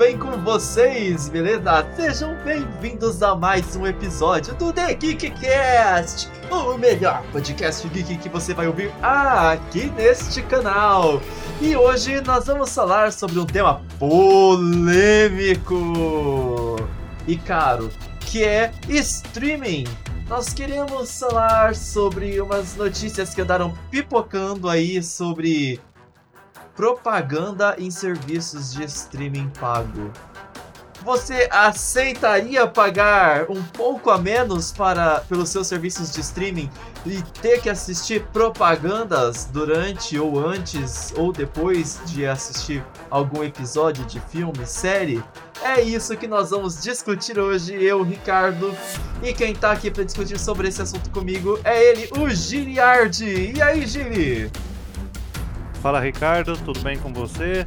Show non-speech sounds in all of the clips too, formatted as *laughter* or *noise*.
bem com vocês? Beleza? Sejam bem-vindos a mais um episódio do The Geekcast, o melhor podcast geek que você vai ouvir aqui neste canal. E hoje nós vamos falar sobre um tema polêmico e caro, que é streaming. Nós queremos falar sobre umas notícias que andaram pipocando aí sobre propaganda em serviços de streaming pago. Você aceitaria pagar um pouco a menos para pelos seus serviços de streaming e ter que assistir propagandas durante ou antes ou depois de assistir algum episódio de filme, série? É isso que nós vamos discutir hoje, eu, Ricardo. E quem tá aqui para discutir sobre esse assunto comigo é ele, o Giliardi. E aí, Gili? Fala Ricardo, tudo bem com você?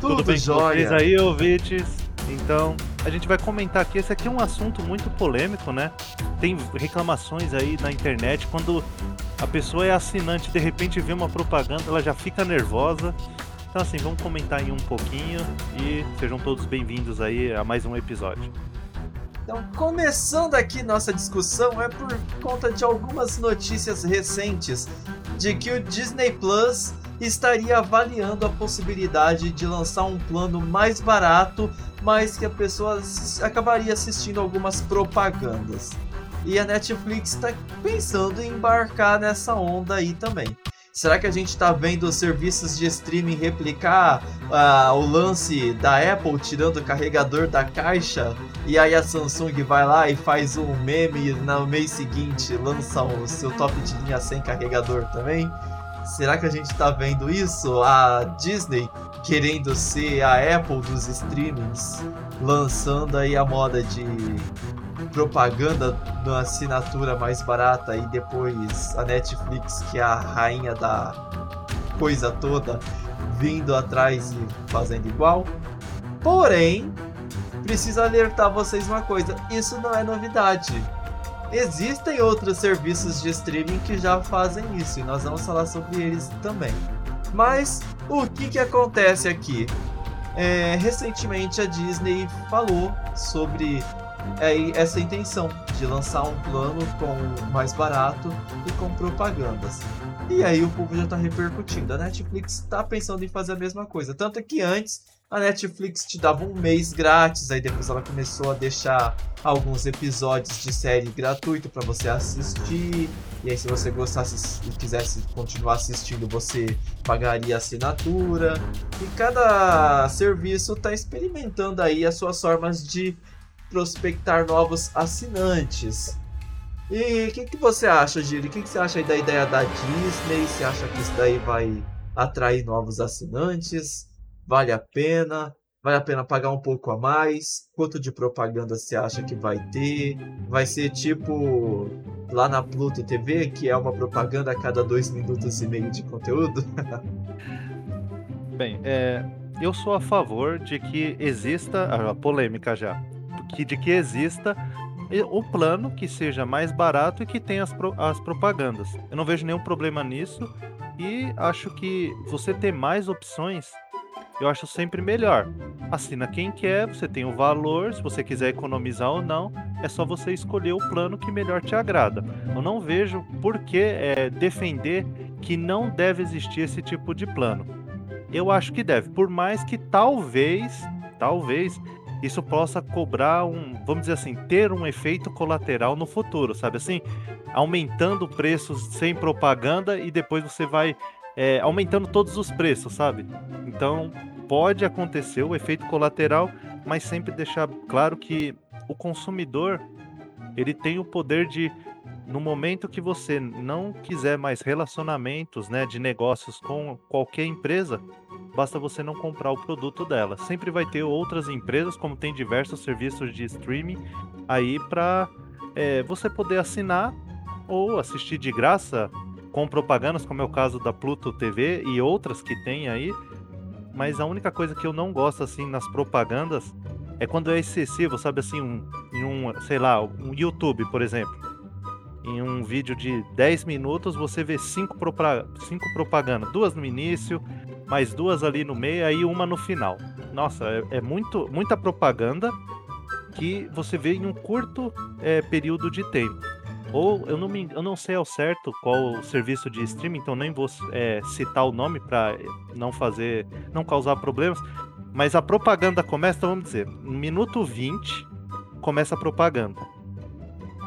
Tudo, tudo bem jóia. com vocês aí, ouvintes? Então, a gente vai comentar aqui, esse aqui é um assunto muito polêmico, né? Tem reclamações aí na internet, quando a pessoa é assinante de repente vê uma propaganda, ela já fica nervosa. Então assim, vamos comentar aí um pouquinho e sejam todos bem-vindos aí a mais um episódio. Então, começando aqui nossa discussão é por conta de algumas notícias recentes de que o Disney Plus estaria avaliando a possibilidade de lançar um plano mais barato, mas que a pessoa acabaria assistindo algumas propagandas. E a Netflix está pensando em embarcar nessa onda aí também. Será que a gente está vendo os serviços de streaming replicar uh, o lance da Apple tirando o carregador da caixa e aí a Samsung vai lá e faz um meme e no mês seguinte lança o seu top de linha sem carregador também? Será que a gente está vendo isso? A Disney querendo ser a Apple dos streamings, lançando aí a moda de propaganda na assinatura mais barata e depois a Netflix, que é a rainha da coisa toda, vindo atrás e fazendo igual. Porém, preciso alertar vocês uma coisa: isso não é novidade. Existem outros serviços de streaming que já fazem isso e nós vamos falar sobre eles também. Mas o que, que acontece aqui? É, recentemente a Disney falou sobre é essa intenção de lançar um plano com mais barato e com propagandas. E aí o público já está repercutindo. A Netflix está pensando em fazer a mesma coisa. Tanto que antes a Netflix te dava um mês grátis, aí depois ela começou a deixar alguns episódios de série gratuito para você assistir. E aí se você gostasse e quisesse continuar assistindo, você pagaria assinatura. E cada serviço está experimentando aí as suas formas de prospectar novos assinantes. E o que, que você acha, Giri? O que, que você acha aí da ideia da Disney? Você acha que isso daí vai atrair novos assinantes? Vale a pena? Vale a pena pagar um pouco a mais? Quanto de propaganda você acha que vai ter? Vai ser tipo lá na Pluto TV, que é uma propaganda a cada dois minutos e meio de conteúdo? *laughs* Bem, é, eu sou a favor de que exista a polêmica já que, de que exista o plano que seja mais barato e que tenha as, as propagandas. Eu não vejo nenhum problema nisso e acho que você ter mais opções eu acho sempre melhor. Assina quem quer, você tem o valor, se você quiser economizar ou não, é só você escolher o plano que melhor te agrada. Eu não vejo por que é, defender que não deve existir esse tipo de plano. Eu acho que deve, por mais que talvez, talvez isso possa cobrar um, vamos dizer assim, ter um efeito colateral no futuro, sabe assim? Aumentando preços sem propaganda e depois você vai é, aumentando todos os preços, sabe? Então pode acontecer o efeito colateral, mas sempre deixar claro que o consumidor ele tem o poder de no momento que você não quiser mais relacionamentos, né, de negócios com qualquer empresa, basta você não comprar o produto dela. Sempre vai ter outras empresas, como tem diversos serviços de streaming aí para é, você poder assinar ou assistir de graça com propagandas, como é o caso da Pluto TV e outras que tem aí. Mas a única coisa que eu não gosto assim nas propagandas é quando é excessivo, sabe assim, um, em um, sei lá, um YouTube, por exemplo. Em um vídeo de 10 minutos, você vê cinco, propa cinco propagandas, duas no início, mais duas ali no meio, aí uma no final. nossa, é, é muito, muita propaganda que você vê em um curto é, período de tempo. Ou eu não, me, eu não sei ao certo qual o serviço de streaming, então nem vou é, citar o nome para não fazer, não causar problemas. Mas a propaganda começa, então vamos dizer, no minuto 20 começa a propaganda.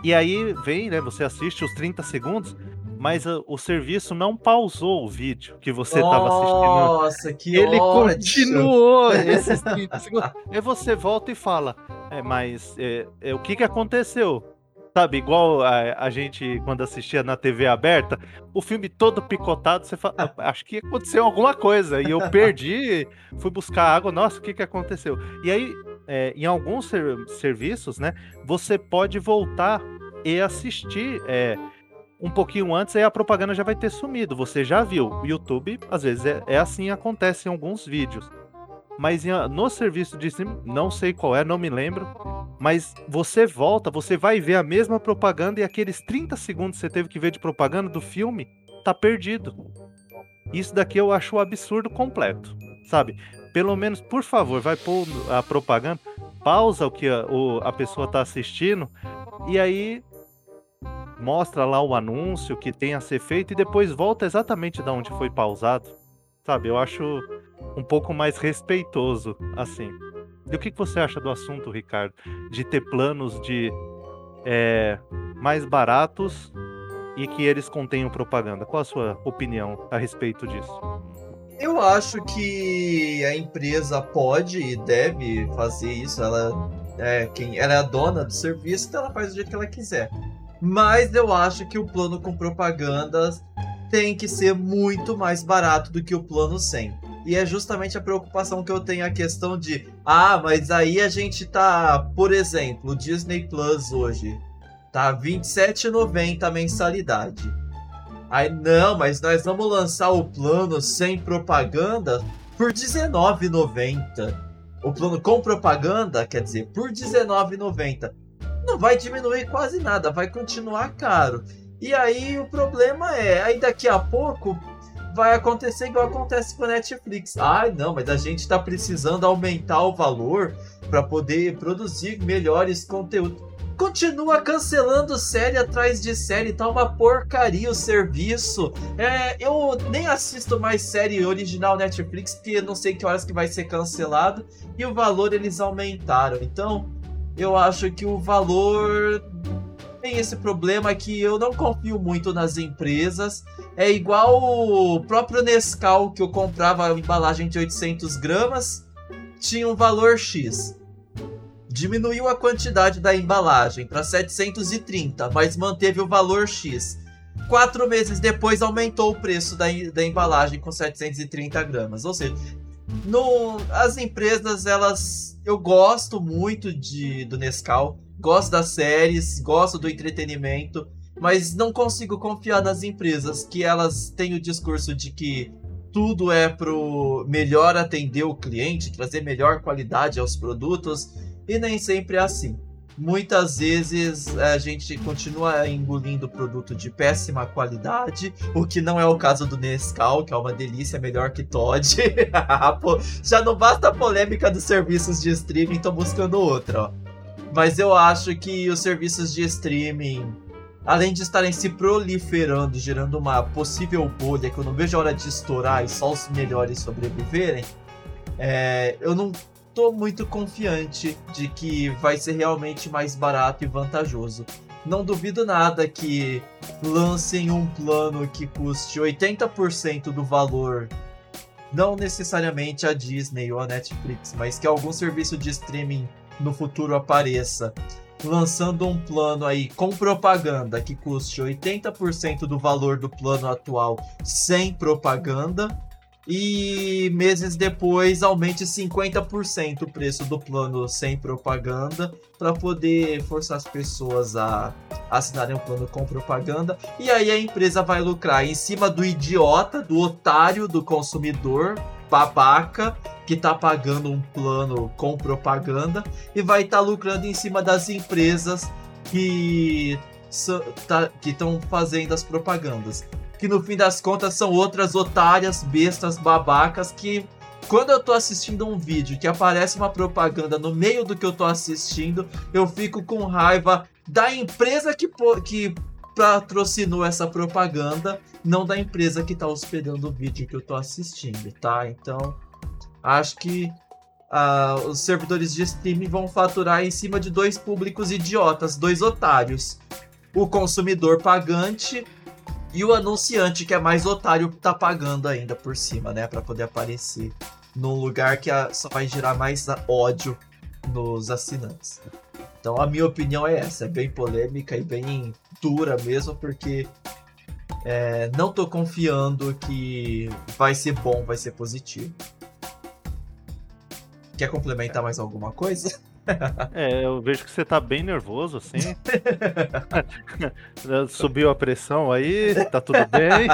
E aí vem, né? Você assiste os 30 segundos, mas o serviço não pausou o vídeo que você estava assistindo. Nossa, que Ele ódio. continuou esses 30 segundos. Aí você volta e fala, é, mas é, é, o que, que aconteceu? Sabe, igual a, a, gente quando assistia na TV aberta, o filme todo picotado, você fala, ah, acho que aconteceu alguma coisa. E eu perdi, fui buscar água, nossa, o que, que aconteceu? E aí, é, em alguns ser serviços, né, você pode voltar e assistir é, um pouquinho antes, aí a propaganda já vai ter sumido. Você já viu. O YouTube, às vezes, é, é assim acontece em alguns vídeos. Mas no serviço de streaming, não sei qual é, não me lembro. Mas você volta, você vai ver a mesma propaganda e aqueles 30 segundos que você teve que ver de propaganda do filme, tá perdido. Isso daqui eu acho um absurdo completo, sabe? Pelo menos, por favor, vai pôr a propaganda, pausa o que a, o, a pessoa tá assistindo e aí mostra lá o anúncio que tem a ser feito e depois volta exatamente da onde foi pausado. Sabe, eu acho um pouco mais respeitoso assim. E o que você acha do assunto, Ricardo? De ter planos de é, mais baratos e que eles contenham propaganda. Qual a sua opinião a respeito disso? Eu acho que a empresa pode e deve fazer isso. Ela é quem ela é a dona do serviço, então ela faz do jeito que ela quiser. Mas eu acho que o plano com propagandas tem que ser muito mais barato do que o plano sem. E é justamente a preocupação que eu tenho a questão de, ah, mas aí a gente tá, por exemplo, o Disney Plus hoje tá 27,90 a mensalidade. Aí não, mas nós vamos lançar o plano sem propaganda por 19,90. O plano com propaganda, quer dizer, por 19,90. Não vai diminuir quase nada, vai continuar caro. E aí o problema é, aí daqui a pouco vai acontecer igual acontece com a Netflix. Ai, não, mas a gente está precisando aumentar o valor para poder produzir melhores conteúdos. Continua cancelando série atrás de série, tá uma porcaria o serviço. É, eu nem assisto mais série original Netflix, porque não sei que horas que vai ser cancelado. E o valor eles aumentaram. Então, eu acho que o valor tem esse problema que eu não confio muito nas empresas. É igual o próprio Nescau que eu comprava a embalagem de 800 gramas, tinha um valor X. Diminuiu a quantidade da embalagem para 730, mas manteve o valor X. Quatro meses depois aumentou o preço da, da embalagem com 730 gramas. Ou seja, no, as empresas, elas. Eu gosto muito de, do Nescau gosto das séries, gosto do entretenimento, mas não consigo confiar nas empresas que elas têm o discurso de que tudo é pro melhor atender o cliente, trazer melhor qualidade aos produtos, e nem sempre é assim. Muitas vezes a gente continua engolindo produto de péssima qualidade, o que não é o caso do Nescau, que é uma delícia, melhor que Todd. *laughs* Já não basta a polêmica dos serviços de streaming, tô buscando outra, ó. Mas eu acho que os serviços de streaming, além de estarem se proliferando, gerando uma possível bolha que eu não vejo a hora de estourar e só os melhores sobreviverem, é, eu não tô muito confiante de que vai ser realmente mais barato e vantajoso. Não duvido nada que lancem um plano que custe 80% do valor não necessariamente a Disney ou a Netflix, mas que algum serviço de streaming no futuro apareça lançando um plano aí com propaganda que custe 80% do valor do plano atual sem propaganda e meses depois aumente 50% o preço do plano sem propaganda para poder forçar as pessoas a assinarem um plano com propaganda. E aí a empresa vai lucrar em cima do idiota, do otário do consumidor babaca que tá pagando um plano com propaganda e vai estar tá lucrando em cima das empresas que tá, estão fazendo as propagandas. Que no fim das contas são outras otárias, bestas, babacas que quando eu tô assistindo um vídeo que aparece uma propaganda no meio do que eu tô assistindo, eu fico com raiva da empresa que, que patrocinou essa propaganda, não da empresa que tá hospedando o vídeo que eu tô assistindo, tá? Então, acho que uh, os servidores de streaming vão faturar em cima de dois públicos idiotas, dois otários. O consumidor pagante e o anunciante, que é mais otário, tá pagando ainda por cima, né? para poder aparecer num lugar que só vai gerar mais ódio nos assinantes. Então a minha opinião é essa, é bem polêmica e bem dura mesmo, porque é, não tô confiando que vai ser bom, vai ser positivo. Quer complementar mais alguma coisa? É, eu vejo que você tá bem nervoso, assim. *laughs* Subiu a pressão aí, tá tudo bem.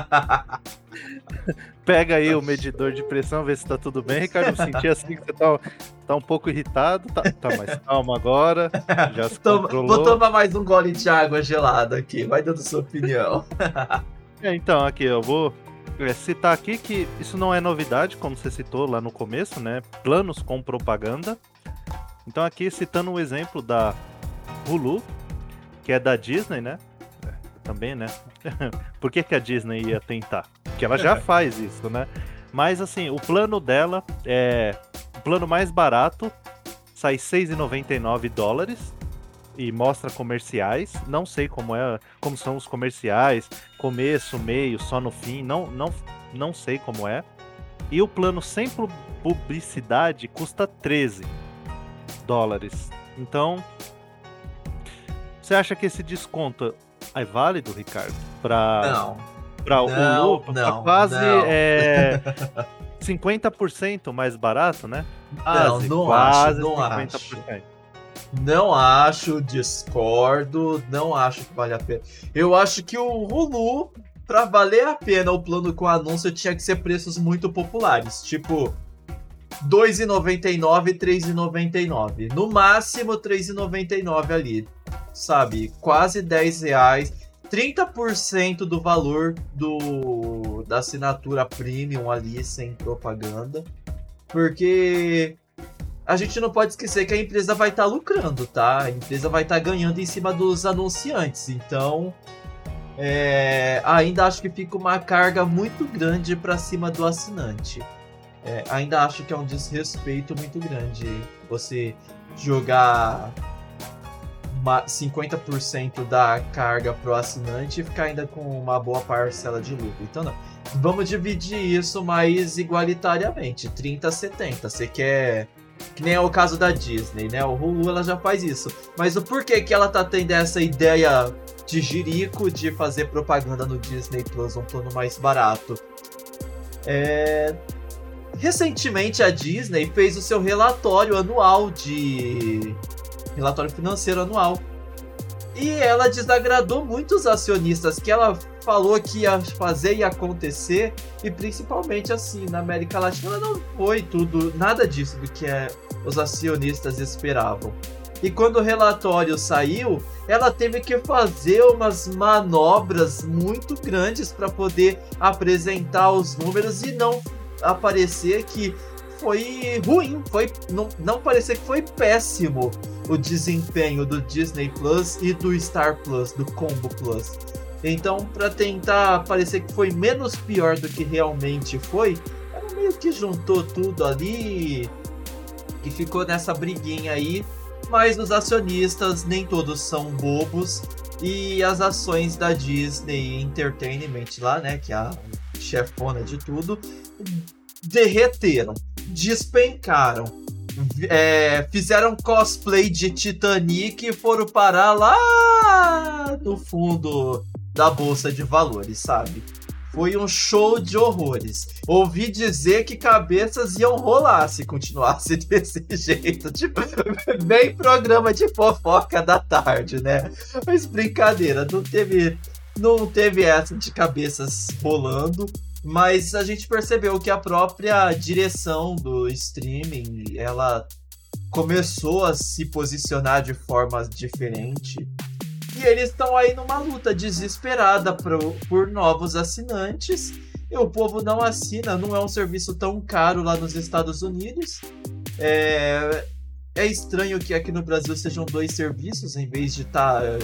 *laughs* Pega aí o medidor de pressão, vê se tá tudo bem, Ricardo. Eu senti assim que você tá, tá um pouco irritado. Tá, tá mais *laughs* calmo agora. Já se Toma, Vou tomar mais um gole de água gelada aqui, vai dando sua opinião. *laughs* É, então, aqui, eu vou é, citar aqui que isso não é novidade, como você citou lá no começo, né? Planos com propaganda. Então aqui citando o um exemplo da Hulu, que é da Disney, né? É, também, né? *laughs* Por que, que a Disney ia tentar? Porque ela já faz isso, né? Mas assim, o plano dela é o plano mais barato, sai 6,99 dólares e mostra comerciais. Não sei como é, como são os comerciais, começo, meio, só no fim, não não não sei como é. E o plano sem publicidade custa 13 dólares. Então, você acha que esse desconto é válido, Ricardo? Para não. Para o Lu, não, quase não. É, *laughs* 50% mais barato, né? Quase, não, não quase acho, não 50%. acho. Não acho, discordo, não acho que vale a pena. Eu acho que o Hulu, para valer a pena o plano com anúncio, tinha que ser preços muito populares. Tipo, 2,99 3,99. No máximo 3,99 ali. Sabe? Quase 10 reais. 30% do valor do da assinatura premium ali sem propaganda. Porque a gente não pode esquecer que a empresa vai estar tá lucrando, tá? A empresa vai estar tá ganhando em cima dos anunciantes. Então, é, ainda acho que fica uma carga muito grande para cima do assinante. É, ainda acho que é um desrespeito muito grande você jogar 50% da carga pro assinante e ficar ainda com uma boa parcela de lucro. Então não. Vamos dividir isso mais igualitariamente, 30 a 70. Você quer que nem é o caso da Disney, né? O Hulu ela já faz isso. Mas o porquê que ela tá tendo essa ideia de jirico de fazer propaganda no Disney Plus, um plano mais barato? É, Recentemente a Disney fez o seu relatório anual de. Relatório financeiro anual. E ela desagradou muitos acionistas que ela falou que ia fazer e acontecer, e principalmente assim, na América Latina não foi tudo, nada disso do que é, os acionistas esperavam. E quando o relatório saiu, ela teve que fazer umas manobras muito grandes para poder apresentar os números e não aparecer que foi ruim, foi não, não parecer que foi péssimo o desempenho do Disney Plus e do Star Plus, do Combo Plus. Então, para tentar parecer que foi menos pior do que realmente foi, ela meio que juntou tudo ali e ficou nessa briguinha aí. Mas os acionistas nem todos são bobos e as ações da Disney Entertainment lá, né, que é a chefona de tudo, derreteram, despencaram, é, fizeram cosplay de Titanic e foram parar lá no fundo da bolsa de valores, sabe? Foi um show de horrores. Ouvi dizer que cabeças iam rolar se continuasse *laughs* desse jeito. Tipo, *laughs* bem programa de fofoca da tarde, né? Mas brincadeira, não teve, não teve essa de cabeças rolando. Mas a gente percebeu que a própria direção do streaming, ela começou a se posicionar de forma diferente. E eles estão aí numa luta desesperada pro, por novos assinantes. e o povo não assina, não é um serviço tão caro lá nos Estados Unidos. É, é estranho que aqui no Brasil sejam dois serviços em vez de estar tá,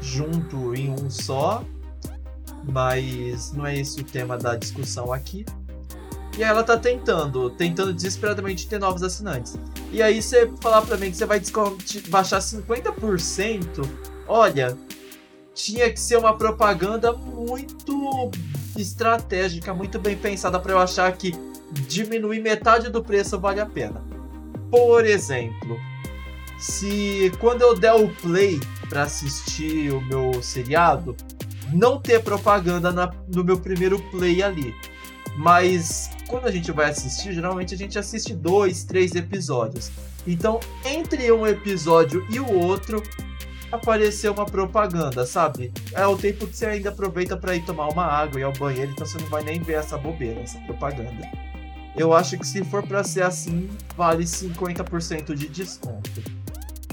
junto em um só, mas não é esse o tema da discussão aqui. E ela tá tentando, tentando desesperadamente ter novos assinantes. E aí você falar para mim que você vai baixar 50%, olha, tinha que ser uma propaganda muito estratégica, muito bem pensada para eu achar que diminuir metade do preço vale a pena. Por exemplo, se quando eu der o play para assistir o meu seriado, não ter propaganda na, no meu primeiro play ali. Mas quando a gente vai assistir, geralmente a gente assiste dois, três episódios. Então, entre um episódio e o outro, apareceu uma propaganda, sabe? É o tempo que você ainda aproveita para ir tomar uma água e ao banheiro, então você não vai nem ver essa bobeira, essa propaganda. Eu acho que se for para ser assim, vale 50% de desconto.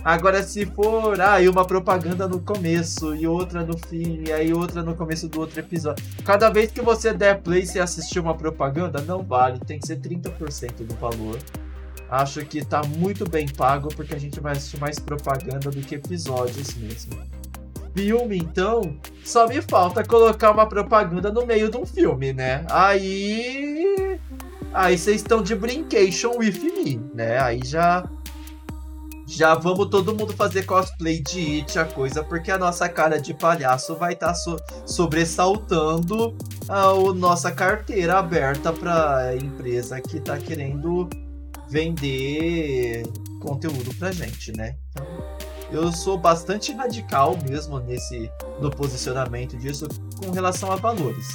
Agora, se for, ah, e uma propaganda no começo, e outra no fim, e aí outra no começo do outro episódio. Cada vez que você der play e assistir uma propaganda, não vale, tem que ser 30% do valor. Acho que tá muito bem pago, porque a gente vai assistir mais propaganda do que episódios mesmo. Filme, então, só me falta colocar uma propaganda no meio de um filme, né? Aí. Aí vocês estão de brincation with me, né? Aí já já vamos todo mundo fazer cosplay de It, a coisa, porque a nossa cara de palhaço vai estar tá so sobressaltando a nossa carteira aberta para empresa que está querendo vender conteúdo pra gente, né? Então, eu sou bastante radical mesmo nesse no posicionamento disso com relação a valores.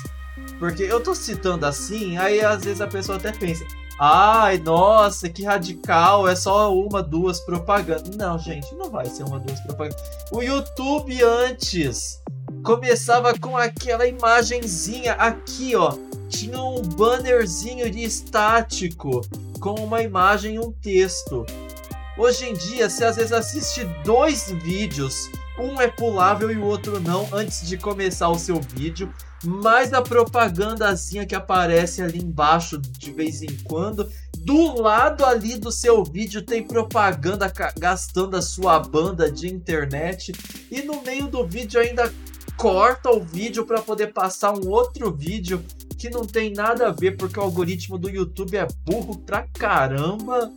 Porque eu tô citando assim, aí às vezes a pessoa até pensa, Ai, nossa, que radical, é só uma, duas propagandas. Não, gente, não vai ser uma, duas propagandas. O YouTube antes começava com aquela imagenzinha aqui, ó. Tinha um bannerzinho de estático com uma imagem e um texto. Hoje em dia, você às vezes assiste dois vídeos, um é pulável e o outro não, antes de começar o seu vídeo mais a propagandazinha que aparece ali embaixo de vez em quando. Do lado ali do seu vídeo tem propaganda gastando a sua banda de internet e no meio do vídeo ainda corta o vídeo para poder passar um outro vídeo que não tem nada a ver porque o algoritmo do YouTube é burro pra caramba.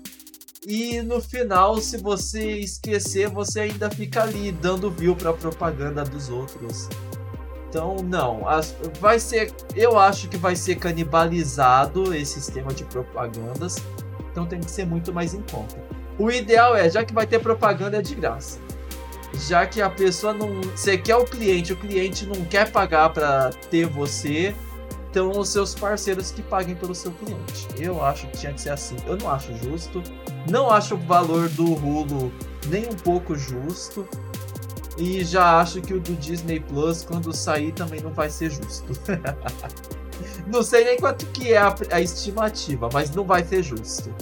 E no final, se você esquecer, você ainda fica ali dando view pra propaganda dos outros. Então, não. Vai ser. Eu acho que vai ser canibalizado esse sistema de propagandas. Então tem que ser muito mais em conta. O ideal é, já que vai ter propaganda, é de graça. Já que a pessoa não. Você quer o cliente, o cliente não quer pagar para ter você. Então, os seus parceiros que paguem pelo seu cliente. Eu acho que tinha que ser assim. Eu não acho justo. Não acho o valor do Hulu nem um pouco justo. E já acho que o do Disney Plus, quando sair, também não vai ser justo. *laughs* não sei nem quanto que é a, a, estimativa, mas não vai ser justo.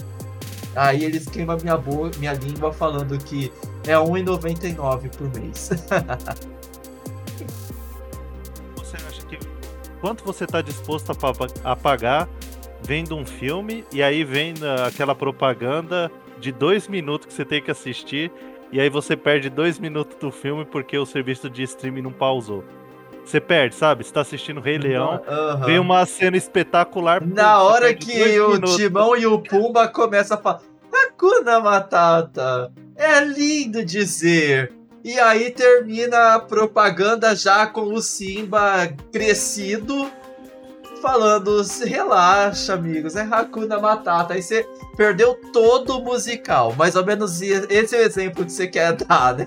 Aí eles queimam minha, boa, minha língua falando que é R$1,99 por mês. *laughs* quanto você está disposto a, pagar vendo um filme e aí vem aquela propaganda de dois minutos que você tem que assistir e aí você perde dois minutos do filme porque o serviço de streaming não pausou. Você perde, sabe? Você tá assistindo Rei Leão, uhum. vem uma cena espetacular. Na hora que o minutos. Timão e o Pumba começam a falar Hakuna Matata, é lindo dizer. E aí termina a propaganda já com o Simba crescido falando, relaxa, amigos, é Hakuna Matata. Aí você perdeu todo o musical. Mais ou menos esse é o exemplo que você quer dar, né?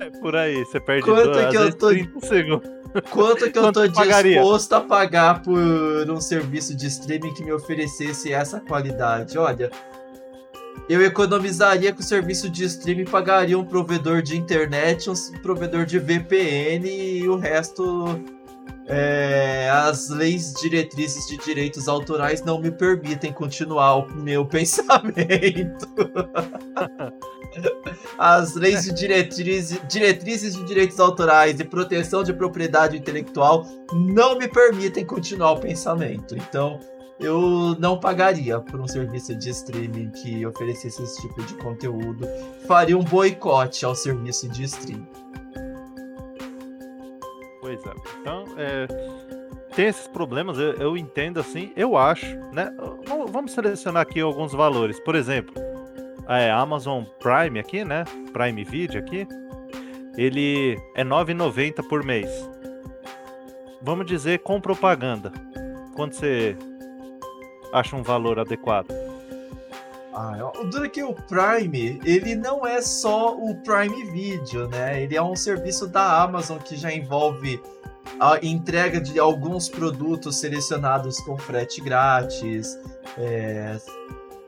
É por aí, você perde Quanto dois, que eu tô... 30 segundos. Quanto que eu tô disposto a pagar por um serviço de streaming que me oferecesse essa qualidade? Olha, eu economizaria com o serviço de streaming, pagaria um provedor de internet, um provedor de VPN e o resto é, as leis diretrizes de direitos autorais não me permitem continuar o meu *laughs* pensamento. As leis de diretrizes, diretrizes de direitos autorais e proteção de propriedade intelectual não me permitem continuar o pensamento. Então, eu não pagaria por um serviço de streaming que oferecesse esse tipo de conteúdo. Faria um boicote ao serviço de streaming. Pois é. Então, é, tem esses problemas, eu, eu, entendo assim, eu acho, né? Vamos selecionar aqui alguns valores. Por exemplo, a Amazon Prime aqui, né? Prime Video aqui, ele é R$ 9,90 por mês. Vamos dizer com propaganda. Quanto você acha um valor adequado? Ah, o duro que o Prime, ele não é só o Prime Video, né? Ele é um serviço da Amazon que já envolve a entrega de alguns produtos selecionados com frete grátis, é,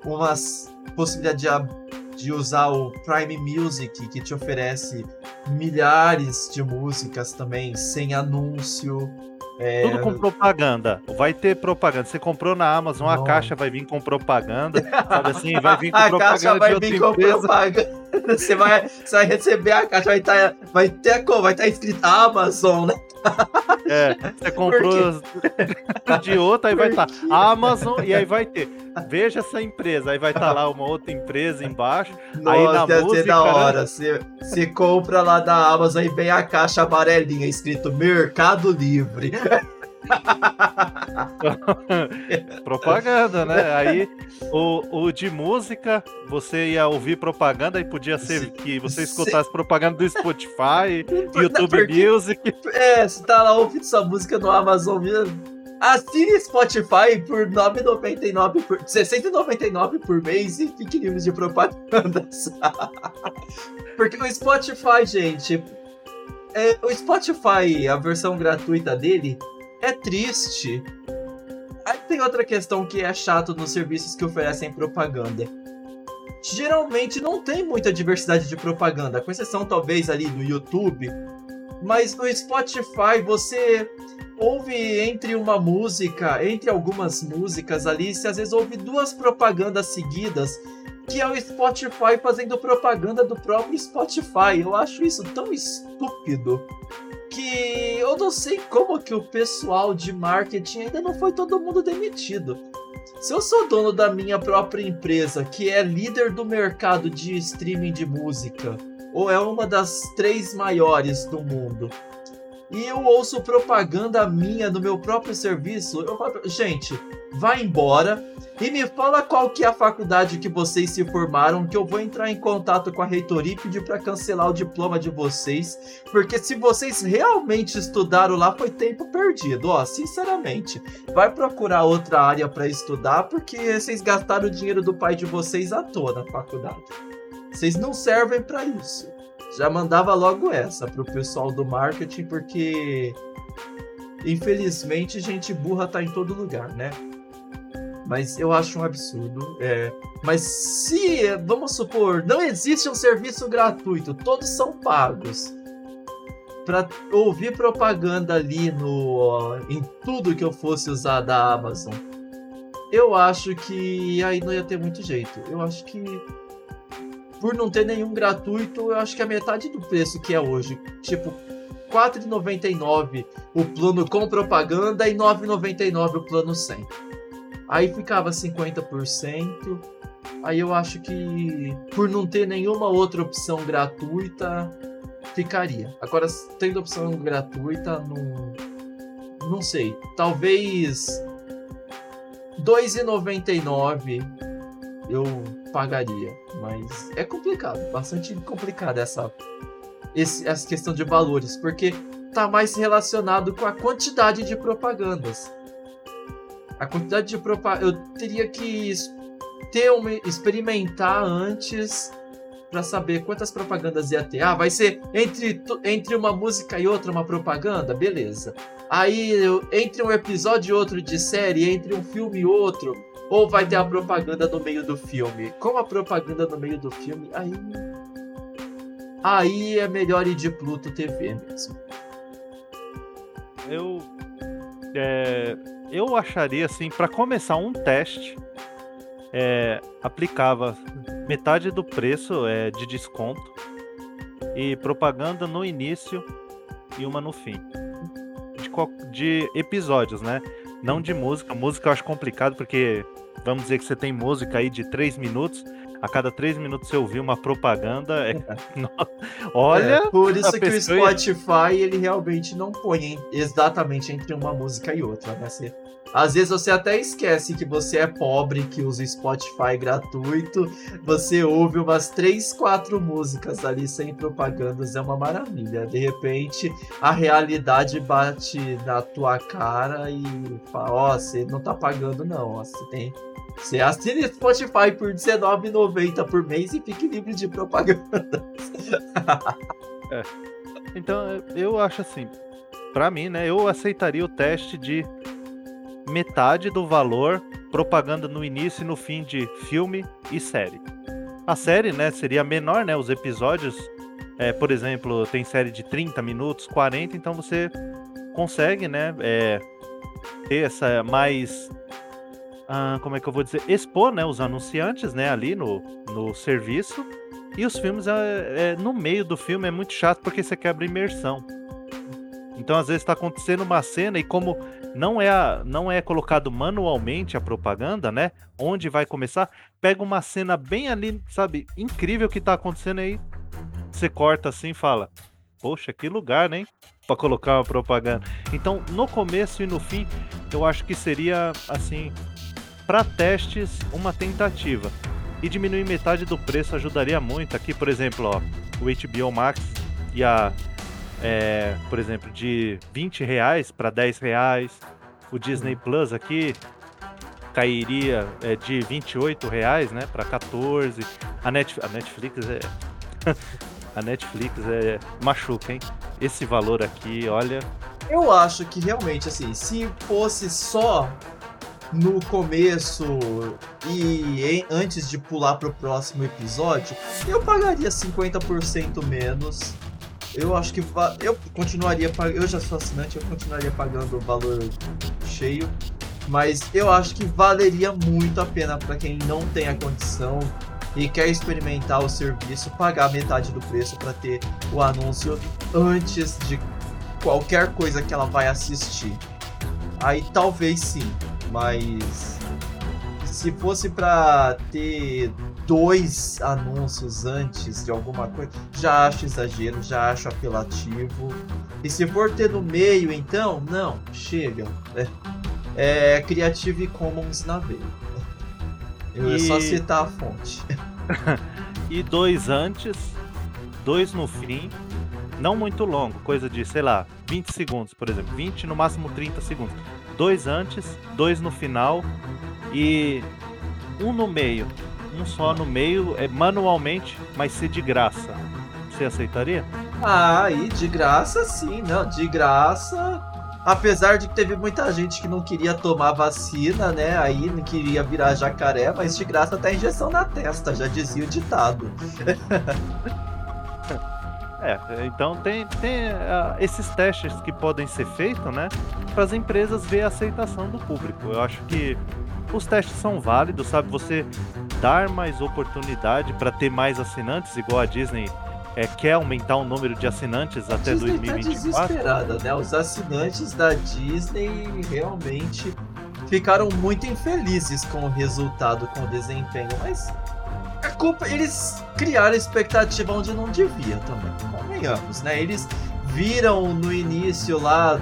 umas possibilidade de, de usar o Prime Music que te oferece milhares de músicas também sem anúncio. É... Tudo com propaganda. Vai ter propaganda. Você comprou na Amazon, a caixa vai vir com propaganda. Sabe assim? Vai vir com *laughs* a propaganda. Caixa vai vir com propaganda. *laughs* Você vai, você vai receber a caixa, vai estar, tá, vai ter vai estar tá escrito Amazon, né? *laughs* É, você comprou de outra, aí vai estar tá Amazon e aí vai ter. Veja essa empresa, aí vai estar tá lá uma outra empresa embaixo. Nossa, aí na deve música, ser da hora. Você, você compra lá da Amazon e vem a caixa amarelinha escrito Mercado Livre. *laughs* *laughs* propaganda, né? Aí o, o de música, você ia ouvir propaganda e podia ser que você escutasse propaganda do Spotify, *laughs* YouTube Music. É, você tá lá ouvindo sua música no Amazon Assine Spotify por 9,99 por 699 por mês e fique livre de propagandas. *laughs* Porque o Spotify, gente, é, o Spotify, a versão gratuita dele, é triste. Aí tem outra questão que é chato nos serviços que oferecem propaganda. Geralmente não tem muita diversidade de propaganda, com exceção talvez ali do YouTube. Mas no Spotify você ouve entre uma música, entre algumas músicas ali, se às vezes ouve duas propagandas seguidas, que é o Spotify fazendo propaganda do próprio Spotify. Eu acho isso tão estúpido que eu não sei como que o pessoal de marketing ainda não foi todo mundo demitido. Se eu sou dono da minha própria empresa, que é líder do mercado de streaming de música, ou é uma das três maiores do mundo, e eu ouço propaganda minha no meu próprio serviço, eu falo, gente, vai embora e me fala qual que é a faculdade que vocês se formaram, que eu vou entrar em contato com a reitoria e pedir para cancelar o diploma de vocês, porque se vocês realmente estudaram lá foi tempo perdido, ó, sinceramente. Vai procurar outra área para estudar, porque vocês gastaram o dinheiro do pai de vocês à toa na faculdade. Vocês não servem para isso. Já mandava logo essa pro pessoal do marketing, porque infelizmente gente burra tá em todo lugar, né? Mas eu acho um absurdo. É... Mas se, vamos supor, não existe um serviço gratuito, todos são pagos. Para ouvir propaganda ali no em tudo que eu fosse usar da Amazon, eu acho que aí não ia ter muito jeito. Eu acho que por não ter nenhum gratuito, eu acho que é metade do preço que é hoje. Tipo, R$ 4,99 o plano com propaganda e R$ 9,99 o plano sem. Aí ficava 50%. Aí eu acho que por não ter nenhuma outra opção gratuita, ficaria. Agora, tendo opção gratuita, não. Não sei. Talvez R$ 2,99 eu pagaria. Mas é complicado, bastante complicado essa, esse, essa questão de valores, porque tá mais relacionado com a quantidade de propagandas. A quantidade de propaganda. Eu teria que ter uma, experimentar antes para saber quantas propagandas ia ter. Ah, vai ser entre, entre uma música e outra uma propaganda? Beleza. Aí, entre um episódio e outro de série, entre um filme e outro, ou vai ter a propaganda no meio do filme? Com a propaganda no meio do filme, aí. Aí é melhor ir de Pluto TV mesmo. Eu. É, eu acharia assim, para começar um teste, é, aplicava metade do preço é de desconto e propaganda no início e uma no fim. De, de episódios, né? Não de música. Música eu acho complicado porque vamos dizer que você tem música aí de 3 minutos. A cada 3 minutos você ouvir uma propaganda. É... *laughs* Olha. É, por isso que o Spotify ele realmente não põe exatamente entre uma música e outra, né? Você às vezes você até esquece que você é pobre, que usa Spotify gratuito. Você ouve umas 3, 4 músicas ali sem propagandas, é uma maravilha. De repente, a realidade bate na tua cara e fala: Ó, oh, você não tá pagando, não. Você tem. Você assina Spotify por R$19,90 por mês e fique livre de propaganda. é. Então, eu acho assim, para mim, né, eu aceitaria o teste de metade do valor propaganda no início e no fim de filme e série. A série, né, seria menor, né, os episódios, é, por exemplo, tem série de 30 minutos, 40, então você consegue, né, é, ter essa mais ah, como é que eu vou dizer, expor, né, os anunciantes, né, ali no, no serviço. E os filmes, é, é, no meio do filme, é muito chato porque você quebra imersão. Então, às vezes, está acontecendo uma cena e como não é, a, não é colocado manualmente a propaganda, né? Onde vai começar, pega uma cena bem ali, sabe? Incrível que está acontecendo aí. Você corta assim e fala: Poxa, que lugar, né? Para colocar uma propaganda. Então, no começo e no fim, eu acho que seria assim, para testes, uma tentativa. E diminuir metade do preço ajudaria muito. Aqui, por exemplo, ó, o HBO Max e a é, por exemplo, de 20 reais para 10 reais. O Disney. Plus aqui cairia é, de 28 reais, né, para 14. A, Net, a Netflix é *laughs* a Netflix é machuca, hein? Esse valor aqui, olha. Eu acho que realmente assim, se fosse só no começo e em, antes de pular pro próximo episódio, eu pagaria 50% menos eu acho que eu continuaria. Eu já sou assinante, eu continuaria pagando o valor cheio. Mas eu acho que valeria muito a pena para quem não tem a condição e quer experimentar o serviço, pagar metade do preço para ter o anúncio antes de qualquer coisa que ela vai assistir. Aí talvez sim, mas se fosse para ter dois anúncios antes de alguma coisa, já acho exagero, já acho apelativo. E se for ter no meio, então, não, chega. É, é Creative Commons na veia. Eu e... É só citar a fonte. *laughs* e dois antes, dois no fim, não muito longo, coisa de, sei lá, 20 segundos, por exemplo, 20 no máximo 30 segundos. Dois antes, dois no final e um no meio um só no meio, é manualmente, mas ser de graça. Você aceitaria? Ah, e de graça sim, não, de graça. Apesar de que teve muita gente que não queria tomar vacina, né? Aí não queria virar jacaré, mas de graça tá injeção na testa, já dizia o ditado. *laughs* É, então tem, tem uh, esses testes que podem ser feitos, né? Para as empresas ver a aceitação do público. Eu acho que os testes são válidos, sabe? Você dar mais oportunidade para ter mais assinantes, igual a Disney é, quer aumentar o número de assinantes até Disney 2024. Tá desesperada, né? Os assinantes da Disney realmente ficaram muito infelizes com o resultado, com o desempenho, mas a culpa eles criaram expectativa onde não devia também. Convenhamos, né? Eles viram no início lá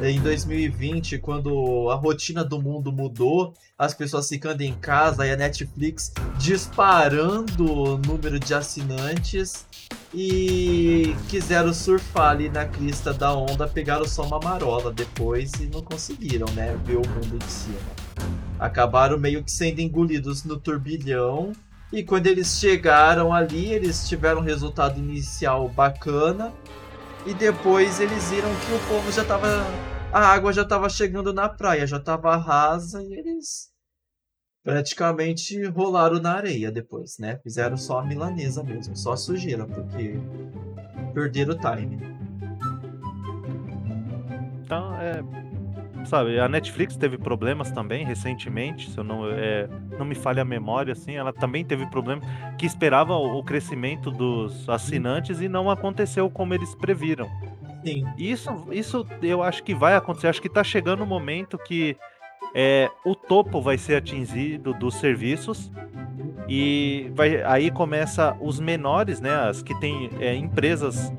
em 2020, quando a rotina do mundo mudou, as pessoas ficando em casa e a Netflix disparando o número de assinantes e quiseram surfar ali na crista da onda, pegaram só uma marola depois e não conseguiram, né, ver o mundo de cima. Acabaram meio que sendo engolidos no turbilhão e quando eles chegaram ali, eles tiveram um resultado inicial bacana, e depois eles viram que o povo já tava. A água já tava chegando na praia, já tava rasa e eles praticamente rolaram na areia depois, né? Fizeram só a milanesa mesmo, só sujeira, porque perderam o time. Então, é. Sabe? A Netflix teve problemas também recentemente, se eu não, é, não me falha a memória, assim, ela também teve problemas que esperava o crescimento dos assinantes e não aconteceu como eles previram. Sim. Isso, isso eu acho que vai acontecer. Acho que está chegando o momento que é, o topo vai ser atingido dos serviços e vai, aí começa os menores, né? As que têm é, empresas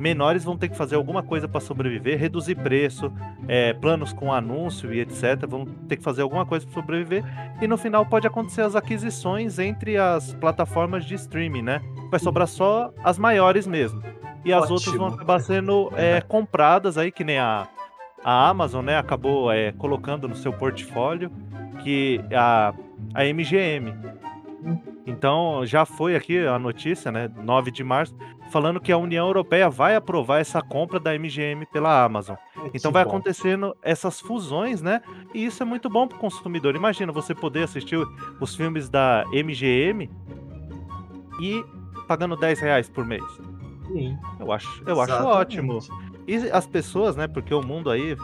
menores vão ter que fazer alguma coisa para sobreviver, reduzir preço, é, planos com anúncio e etc. Vão ter que fazer alguma coisa para sobreviver. E no final pode acontecer as aquisições entre as plataformas de streaming, né? Vai sobrar só as maiores mesmo. E as Ótimo. outras vão acabar sendo é, *laughs* compradas aí, que nem a, a Amazon, né? Acabou é, colocando no seu portfólio que a, a MGM. Então já foi aqui a notícia, né? 9 de março, falando que a União Europeia vai aprovar essa compra da MGM pela Amazon. Então vai acontecendo essas fusões, né? E isso é muito bom para o consumidor. Imagina você poder assistir os filmes da MGM e pagando 10 reais por mês. Sim. Eu acho, eu acho ótimo. E as pessoas, né? Porque o mundo aí,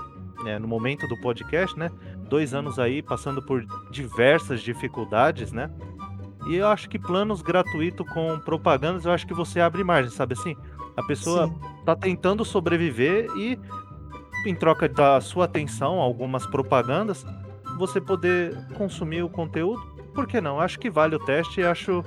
né, no momento do podcast, né? Dois anos aí passando por diversas dificuldades, né? E eu acho que planos gratuitos com propagandas, eu acho que você abre margem, sabe assim? A pessoa Sim. tá tentando sobreviver e, em troca da sua atenção, algumas propagandas, você poder consumir o conteúdo. Por que não? Acho que vale o teste e acho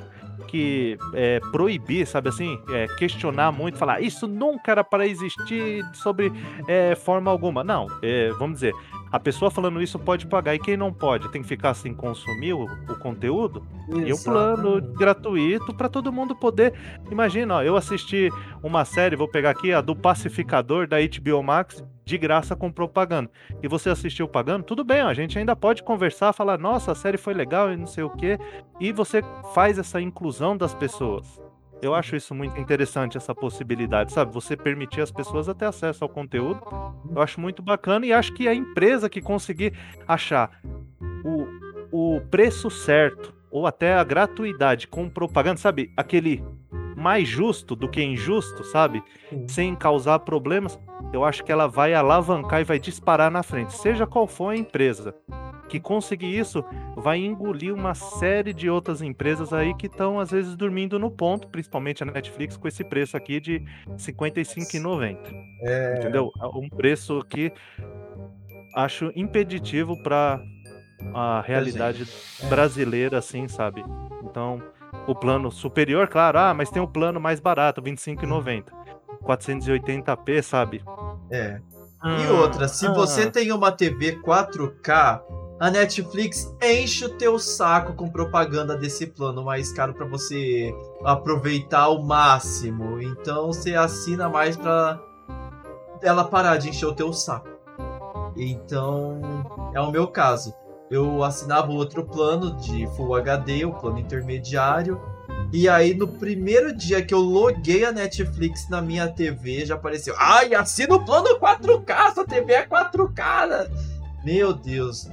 que é, proibir, sabe assim, é, questionar muito, falar isso nunca era para existir sobre é, forma alguma. Não, é, vamos dizer, a pessoa falando isso pode pagar e quem não pode tem que ficar sem consumir o, o conteúdo. Exatamente. E o plano gratuito para todo mundo poder. Imagina, ó, eu assisti uma série, vou pegar aqui a do Pacificador da HBO Max de graça com propaganda. E você assistiu pagando, tudo bem, a gente ainda pode conversar, falar, nossa, a série foi legal e não sei o quê. E você faz essa inclusão das pessoas. Eu acho isso muito interessante, essa possibilidade, sabe? Você permitir as pessoas a ter acesso ao conteúdo. Eu acho muito bacana e acho que a empresa que conseguir achar o, o preço certo ou até a gratuidade com propaganda, sabe? Aquele mais justo do que injusto, sabe? Sem causar problemas, eu acho que ela vai alavancar e vai disparar na frente, seja qual for a empresa que conseguir isso vai engolir uma série de outras empresas aí que estão às vezes dormindo no ponto, principalmente a Netflix com esse preço aqui de R$ 55,90. É... Entendeu? Um preço que acho impeditivo para a realidade é. brasileira, assim, sabe? Então, o plano superior, claro, ah, mas tem o um plano mais barato, R$ 25,90. 480p, sabe? É. E outra, se ah, você tem uma TV 4K, a Netflix enche o teu saco com propaganda desse plano mais caro para você aproveitar ao máximo. Então você assina mais para ela parar de encher o teu saco. Então é o meu caso. Eu assinava outro plano de Full HD, o plano intermediário. E aí, no primeiro dia que eu loguei a Netflix na minha TV, já apareceu: Ai, assina o plano 4K, sua TV é 4K. Meu Deus,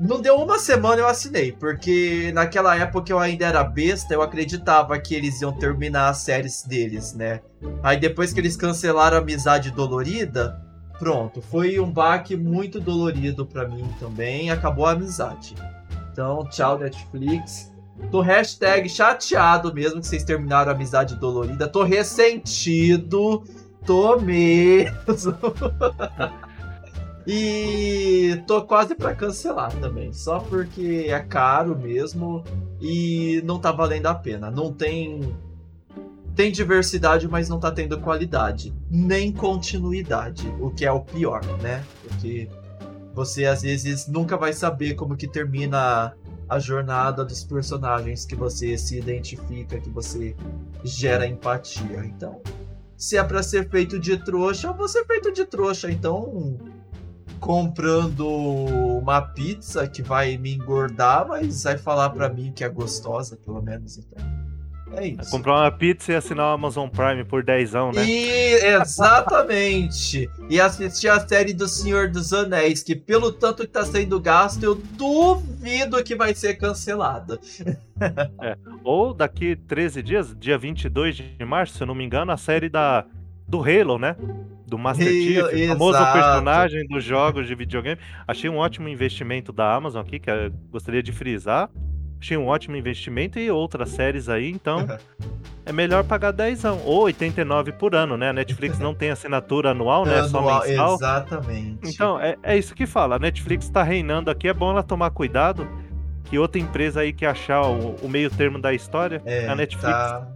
não deu uma semana eu assinei, porque naquela época eu ainda era besta, eu acreditava que eles iam terminar as séries deles, né? Aí depois que eles cancelaram a Amizade Dolorida, pronto, foi um baque muito dolorido para mim também, acabou a amizade. Então, tchau Netflix. Tô hashtag chateado mesmo que vocês terminaram a amizade dolorida. Tô ressentido. Tô mesmo. *laughs* E tô quase para cancelar também, só porque é caro mesmo e não tá valendo a pena. Não tem tem diversidade, mas não tá tendo qualidade, nem continuidade, o que é o pior, né? Porque você às vezes nunca vai saber como que termina a jornada dos personagens que você se identifica, que você gera empatia. Então, se é para ser feito de trouxa, eu vou ser feito de trouxa. Então, comprando uma pizza que vai me engordar, mas vai falar para mim que é gostosa, pelo menos. Então. É isso. Comprar uma pizza e assinar o Amazon Prime por dezão, né? E, exatamente. e assistir a série do Senhor dos Anéis, que pelo tanto que tá sendo gasto, eu duvido que vai ser cancelada. *laughs* É. Ou daqui 13 dias, dia 22 de março, se eu não me engano, a série da do Halo, né? do Master Chief, o famoso personagem dos jogos de videogame. Achei um ótimo investimento da Amazon aqui, que eu gostaria de frisar. Achei um ótimo investimento e outras séries aí, então *laughs* é melhor pagar 10 ou 89 por ano, né? A Netflix não tem assinatura anual, né? É só mensal. Exatamente. Então, é, é isso que fala. A Netflix está reinando aqui, é bom ela tomar cuidado que outra empresa aí que achar o, o meio termo da história, é, a Netflix. Tá,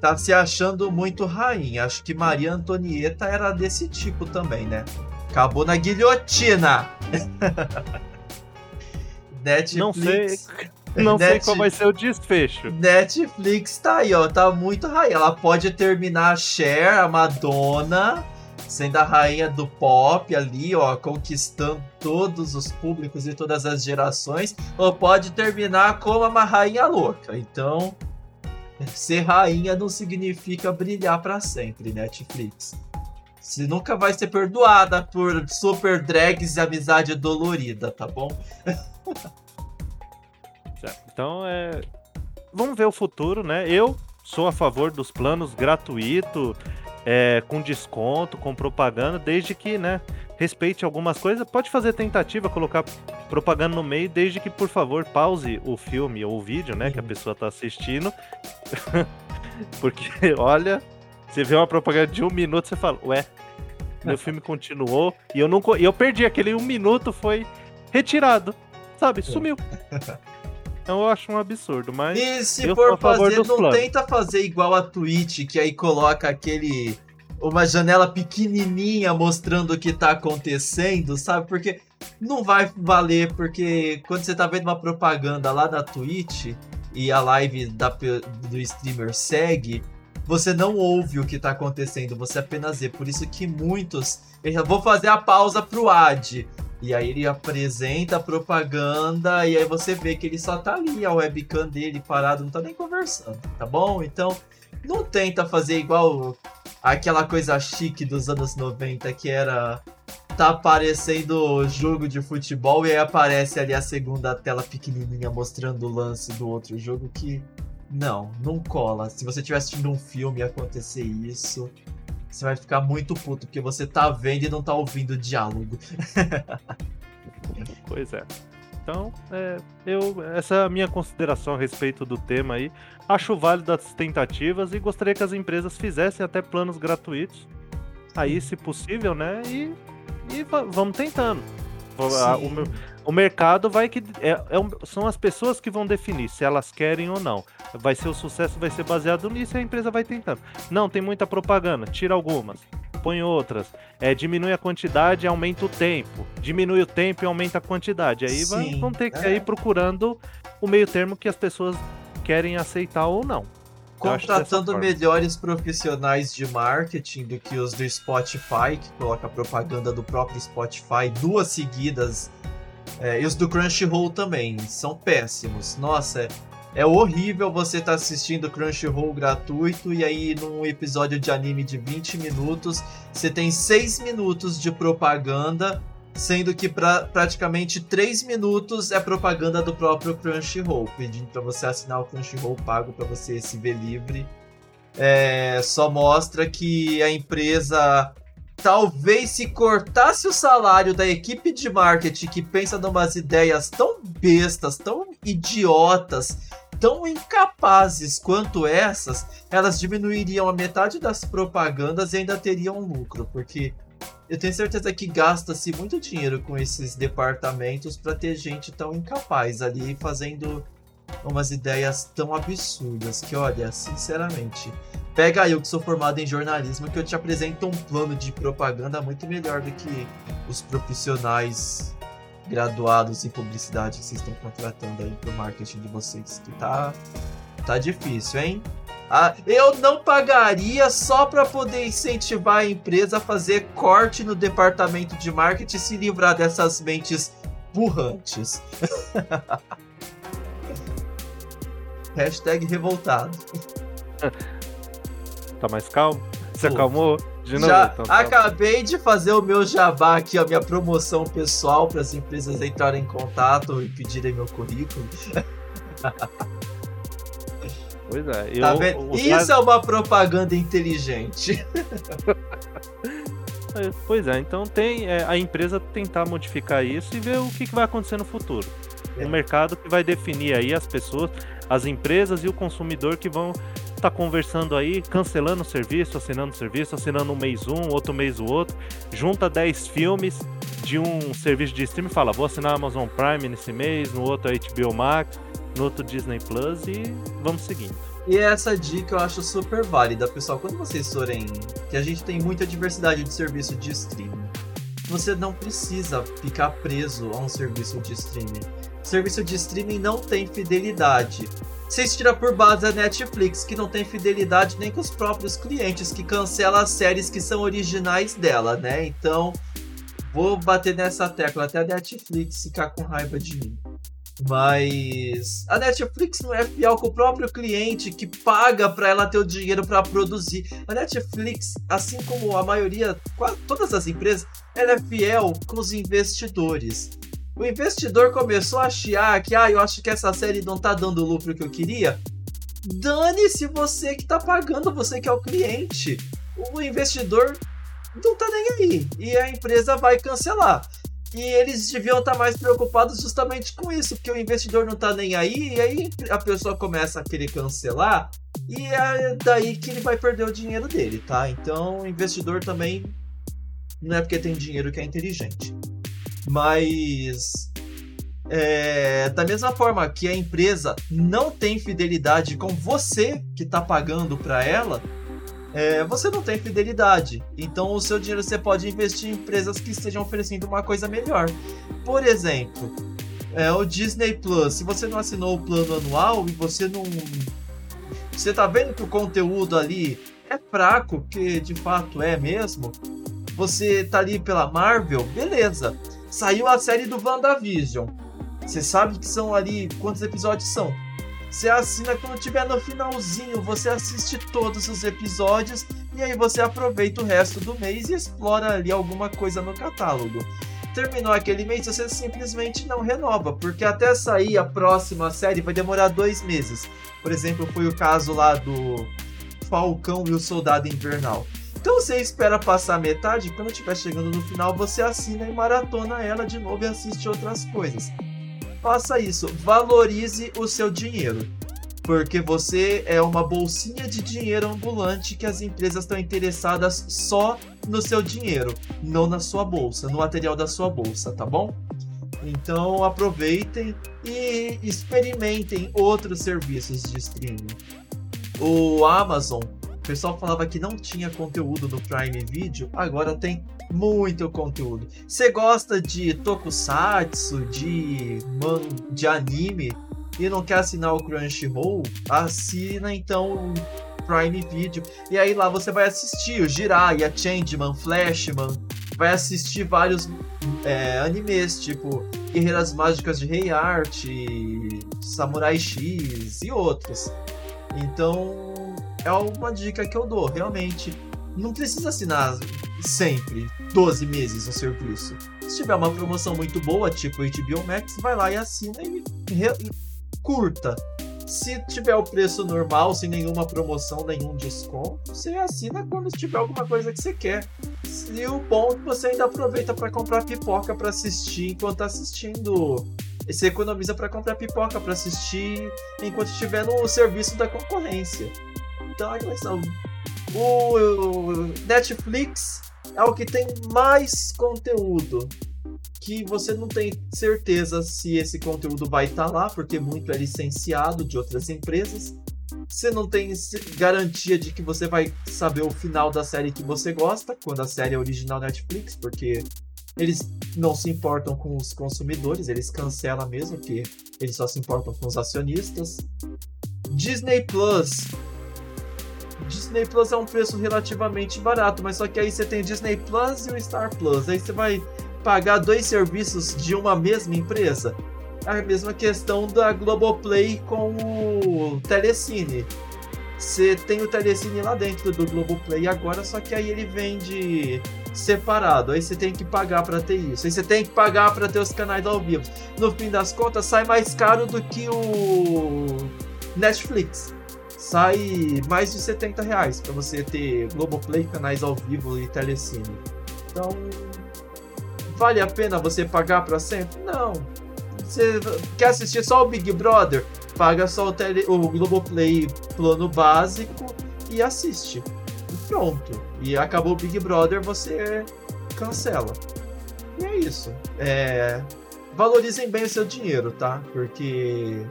tá se achando muito rainha. Acho que Maria Antonieta era desse tipo também, né? Acabou na guilhotina. Netflix. *laughs* Não sei. Não Net... sei qual vai ser o desfecho. Netflix tá aí, ó. Tá muito rainha. Ela pode terminar a Cher, a Madonna, sendo a rainha do pop ali, ó, conquistando todos os públicos e todas as gerações, ou pode terminar como uma rainha louca. Então, ser rainha não significa brilhar para sempre, Netflix. Você nunca vai ser perdoada por super drags e amizade dolorida, tá bom? *laughs* Então é. Vamos ver o futuro, né? Eu sou a favor dos planos gratuito, é, com desconto, com propaganda, desde que, né, respeite algumas coisas. Pode fazer tentativa, colocar propaganda no meio, desde que, por favor, pause o filme ou o vídeo, né, que a uhum. pessoa tá assistindo. *laughs* Porque, olha, você vê uma propaganda de um minuto, você fala, ué, meu filme *laughs* continuou e eu não eu perdi aquele um minuto foi retirado, sabe? Sumiu. *laughs* Então eu acho um absurdo, mas. E se for fazer, não planos. tenta fazer igual a Twitch, que aí coloca aquele. Uma janela pequenininha mostrando o que tá acontecendo, sabe? Porque não vai valer, porque quando você tá vendo uma propaganda lá da Twitch e a live da, do streamer segue, você não ouve o que tá acontecendo, você apenas vê. Por isso que muitos. Eu vou fazer a pausa pro ad. E aí ele apresenta a propaganda e aí você vê que ele só tá ali, a webcam dele parado, não tá nem conversando, tá bom? Então, não tenta fazer igual aquela coisa chique dos anos 90 que era tá aparecendo jogo de futebol e aí aparece ali a segunda tela pequenininha mostrando o lance do outro jogo que não, não cola. Se você estiver assistindo um filme e acontecer isso, você vai ficar muito puto, porque você tá vendo e não tá ouvindo o diálogo. *laughs* pois é. Então, é, eu, essa é a minha consideração a respeito do tema aí. Acho válido as tentativas e gostaria que as empresas fizessem até planos gratuitos. Aí, se possível, né? E, e vamos tentando. O, meu, o mercado vai que. É, é, são as pessoas que vão definir se elas querem ou não. Vai ser o sucesso, vai ser baseado nisso e a empresa vai tentando. Não, tem muita propaganda, tira algumas, põe outras. É, diminui a quantidade e aumenta o tempo. Diminui o tempo e aumenta a quantidade. Aí vai, vão ter que é. ir procurando o meio termo que as pessoas querem aceitar ou não. Contratando melhores profissionais de marketing do que os do Spotify, que coloca propaganda do próprio Spotify duas seguidas é, e os do Crunchyroll também são péssimos. Nossa, é, é horrível você estar tá assistindo Crunchyroll gratuito e aí num episódio de anime de 20 minutos você tem 6 minutos de propaganda, sendo que pra, praticamente 3 minutos é propaganda do próprio Crunchyroll, pedindo para você assinar o Crunchyroll pago para você se ver livre. É, só mostra que a empresa talvez se cortasse o salário da equipe de marketing que pensa numas ideias tão bestas, tão idiotas, tão incapazes quanto essas, elas diminuiriam a metade das propagandas e ainda teriam lucro, porque eu tenho certeza que gasta-se muito dinheiro com esses departamentos para ter gente tão incapaz ali fazendo umas ideias tão absurdas que, olha, sinceramente, pega eu que sou formado em jornalismo que eu te apresento um plano de propaganda muito melhor do que os profissionais graduados em publicidade que vocês estão contratando aí pro marketing de vocês, que tá tá difícil, hein? Ah, eu não pagaria só para poder incentivar a empresa a fazer corte no departamento de marketing e se livrar dessas mentes burrantes. *laughs* Hashtag revoltado. *laughs* Tá mais calmo? Se acalmou? De novo? Já então, tá. acabei de fazer o meu jabá aqui, a minha promoção pessoal para as empresas entrarem em contato e pedirem meu currículo. *laughs* Pois é. Eu, tá Isso é uma propaganda inteligente. *laughs* É, pois é, então tem é, a empresa tentar modificar isso e ver o que, que vai acontecer no futuro. É. O mercado que vai definir aí as pessoas, as empresas e o consumidor que vão estar tá conversando aí, cancelando o serviço, assinando o serviço, assinando um mês um, outro mês o outro, junta 10 filmes de um serviço de streaming fala, vou assinar a Amazon Prime nesse mês, no outro HBO Max, no outro Disney Plus e vamos seguindo. E essa dica eu acho super válida, pessoal. Quando vocês forem. que a gente tem muita diversidade de serviço de streaming. Você não precisa ficar preso a um serviço de streaming. Serviço de streaming não tem fidelidade. Vocês tiram por base a Netflix, que não tem fidelidade nem com os próprios clientes, que cancela as séries que são originais dela, né? Então, vou bater nessa tecla até a Netflix ficar com raiva de mim. Mas a Netflix não é fiel com o próprio cliente que paga para ela ter o dinheiro para produzir. A Netflix, assim como a maioria, quase todas as empresas, ela é fiel com os investidores. O investidor começou a chiar que, ah, eu acho que essa série não tá dando o lucro que eu queria. Dane-se você que tá pagando, você que é o cliente. O investidor não tá nem aí. E a empresa vai cancelar. E eles deviam estar mais preocupados justamente com isso, porque o investidor não está nem aí, e aí a pessoa começa a querer cancelar, e é daí que ele vai perder o dinheiro dele, tá? Então o investidor também não é porque tem dinheiro que é inteligente. Mas é, da mesma forma que a empresa não tem fidelidade com você que está pagando para ela, é, você não tem fidelidade. Então o seu dinheiro você pode investir em empresas que estejam oferecendo uma coisa melhor. Por exemplo, é, o Disney Plus. Se você não assinou o plano anual e você não. Você tá vendo que o conteúdo ali é fraco, que de fato é mesmo. Você tá ali pela Marvel, beleza. Saiu a série do WandaVision. Você sabe que são ali. Quantos episódios são? Você assina quando tiver no finalzinho, você assiste todos os episódios e aí você aproveita o resto do mês e explora ali alguma coisa no catálogo. Terminou aquele mês, você simplesmente não renova, porque até sair a próxima série vai demorar dois meses. Por exemplo, foi o caso lá do Falcão e o Soldado Invernal. Então você espera passar metade, quando estiver chegando no final, você assina e maratona ela de novo e assiste outras coisas faça isso. Valorize o seu dinheiro. Porque você é uma bolsinha de dinheiro ambulante que as empresas estão interessadas só no seu dinheiro, não na sua bolsa, no material da sua bolsa, tá bom? Então aproveitem e experimentem outros serviços de streaming. O Amazon, o pessoal falava que não tinha conteúdo no Prime Video, agora tem muito conteúdo. Você gosta de tokusatsu, de man, de anime e não quer assinar o Crunchyroll? Assina então o Prime Video. E aí lá você vai assistir o Jiraiya, Changeman, Flashman, vai assistir vários é, animes, tipo Guerreiras Mágicas de Rei Art, Samurai X e outros. Então é uma dica que eu dou, realmente. Não precisa assinar sempre 12 meses o serviço. Se tiver uma promoção muito boa, tipo HBO Max, vai lá e assina e, e curta. Se tiver o preço normal, sem nenhuma promoção, nenhum desconto, você assina quando tiver alguma coisa que você quer. E o bom é que você ainda aproveita para comprar pipoca para assistir enquanto tá assistindo. Você economiza para comprar pipoca para assistir enquanto estiver no serviço da concorrência. Então, é questão. O Netflix é o que tem mais conteúdo. Que você não tem certeza se esse conteúdo vai estar tá lá, porque muito é licenciado de outras empresas. Você não tem garantia de que você vai saber o final da série que você gosta, quando a série é original Netflix, porque eles não se importam com os consumidores, eles cancelam mesmo, que eles só se importam com os acionistas. Disney Plus Disney Plus é um preço relativamente barato, mas só que aí você tem Disney Plus e o Star Plus. Aí você vai pagar dois serviços de uma mesma empresa. É a mesma questão da Globoplay com o Telecine. Você tem o Telecine lá dentro do Globoplay agora, só que aí ele vende separado. Aí você tem que pagar para ter isso. Aí você tem que pagar para ter os canais ao vivo. No fim das contas, sai mais caro do que o Netflix sai mais de 70 reais para você ter Globoplay, canais ao vivo e telecine. Então, vale a pena você pagar para sempre? Não. Você quer assistir só o Big Brother? Paga só o, tele, o Globoplay plano básico e assiste. E pronto. E acabou o Big Brother, você cancela. E é isso. É... Valorizem bem o seu dinheiro, tá? Porque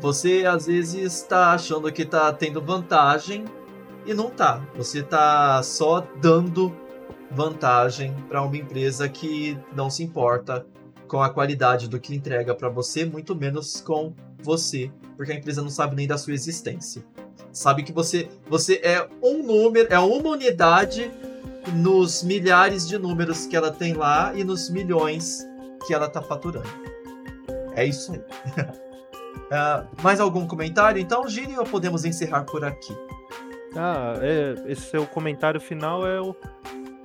você às vezes está achando que está tendo vantagem e não tá. Você está só dando vantagem para uma empresa que não se importa com a qualidade do que entrega para você, muito menos com você, porque a empresa não sabe nem da sua existência. Sabe que você você é um número, é uma unidade nos milhares de números que ela tem lá e nos milhões que ela está faturando. É isso aí. *laughs* uh, mais algum comentário? Então, Gini, ou podemos encerrar por aqui? Ah, é, esse seu comentário final é o,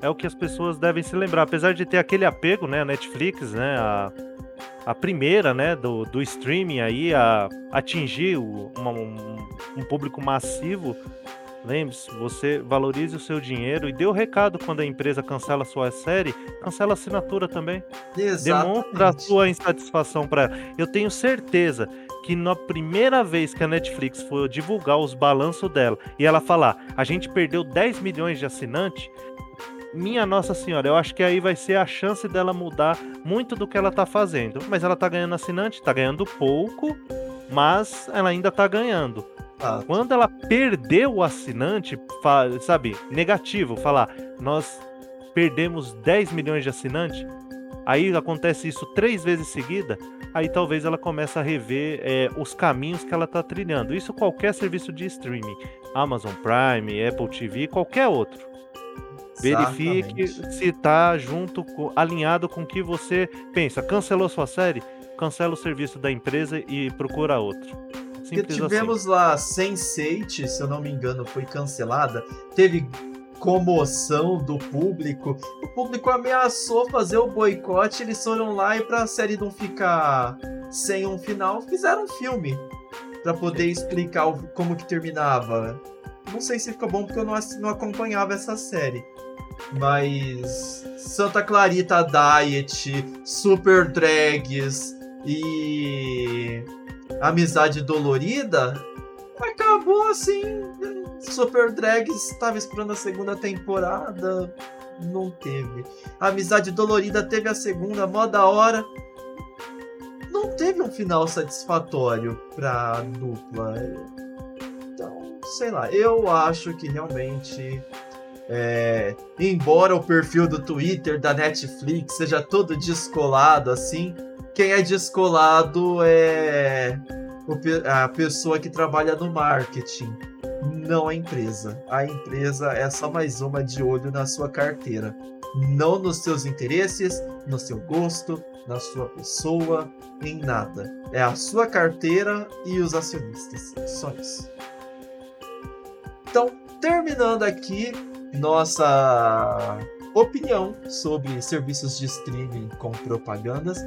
é o que as pessoas devem se lembrar. Apesar de ter aquele apego, né, a Netflix, né, a, a primeira, né, do, do streaming aí a atingir o, uma, um, um público massivo, Lembre-se, você valorize o seu dinheiro e dê o recado quando a empresa cancela a sua série, cancela a assinatura também. Exatamente. Demonstra a sua insatisfação para ela. Eu tenho certeza que na primeira vez que a Netflix for divulgar os balanços dela e ela falar, a gente perdeu 10 milhões de assinantes, minha Nossa Senhora, eu acho que aí vai ser a chance dela mudar muito do que ela tá fazendo. Mas ela tá ganhando assinante, tá ganhando pouco, mas ela ainda tá ganhando. Ah. Quando ela perdeu o assinante, sabe, negativo, falar, nós perdemos 10 milhões de assinantes, aí acontece isso três vezes seguida, aí talvez ela comece a rever é, os caminhos que ela está trilhando. Isso qualquer serviço de streaming, Amazon Prime, Apple TV, qualquer outro. Verifique se está junto, alinhado com o que você pensa. Cancelou sua série? Cancela o serviço da empresa e procura outro. Simples tivemos assim. lá Sense8, se eu não me engano, foi cancelada. Teve comoção do público. O público ameaçou fazer o boicote, eles foram lá e pra série não ficar sem um final, fizeram um filme para poder explicar como que terminava. Não sei se ficou bom porque eu não, não acompanhava essa série. Mas Santa Clarita Diet, Super Drags e Amizade Dolorida acabou assim. Super Drags estava esperando a segunda temporada, não teve. Amizade Dolorida teve a segunda, mó da hora. Não teve um final satisfatório pra dupla. Então, sei lá, eu acho que realmente. É, embora o perfil do Twitter da Netflix seja todo descolado assim, quem é descolado é a pessoa que trabalha no marketing, não a empresa. A empresa é só mais uma de olho na sua carteira, não nos seus interesses, no seu gosto, na sua pessoa, em nada. É a sua carteira e os acionistas. Só isso. Então, terminando aqui nossa opinião sobre serviços de streaming com propagandas